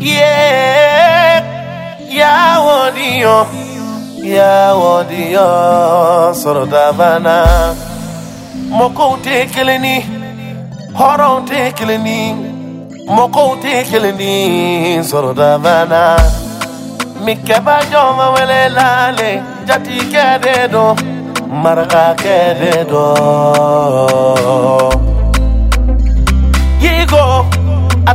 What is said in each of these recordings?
Yeah, yawodio, yawodio, sọ̀rọ̀ dabana. Mọ̀kọ́ tẹ kelen ni, hɔrɔn tɛ kelen ni, mɔgɔw tɛ ni, sọ̀rọ̀ dabana. Mikɛba jɔ ma wele lale, jatikɛ de don, marakakɛ de don.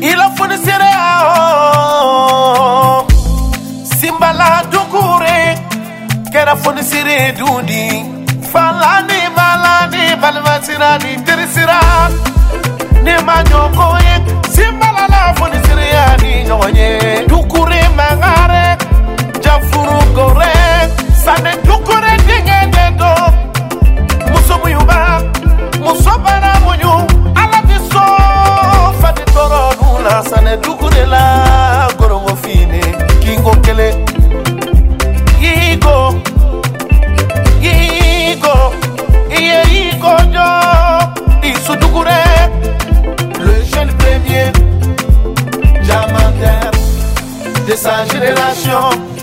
ila foni sire oh. Simbala Dugure, kɛra fonisire dundi falani malani balimasira ni terisira ne ma ɲɔgɔn ko ye simbalala fonisiriya ni ɲɔgɔn ye dukure de sa génération.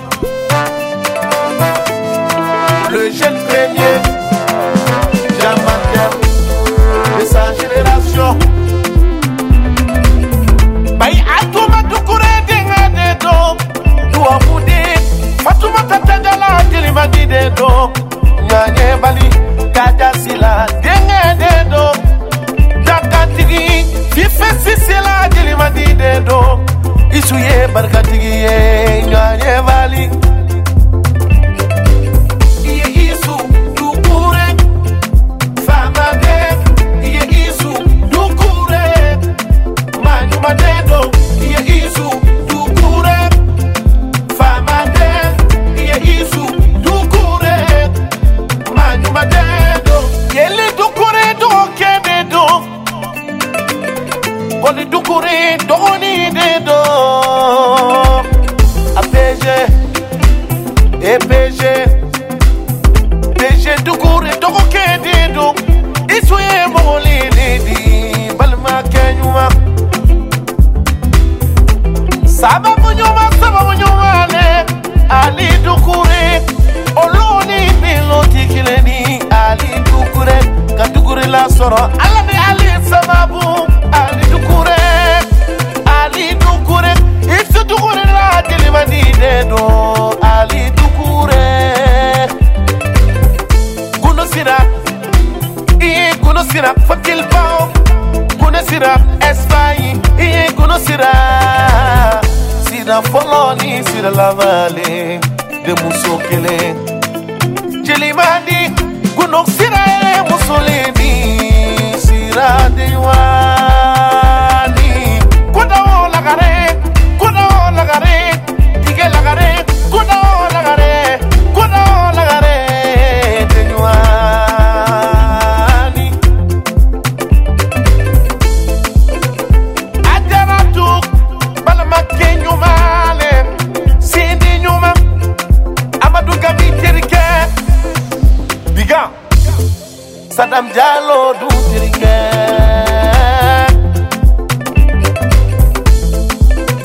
Sababu nyuma sababu nyuma le ali dukure olóòní nílò tìkìlẹ̀ ní ali dukure ka dukure la sọ̀rọ̀ ala ni ali sababu ali dukure ali dukure isi dukure la jelimani de don ali dukure gunu sira iye gunu sira fakil baw gunu sira espagne iye gunu sira fɔlɔ ni sira labanlen de muso kelen jelimadi gunu sira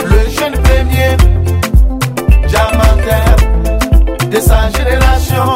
le jeune premier diamantaire de sa génération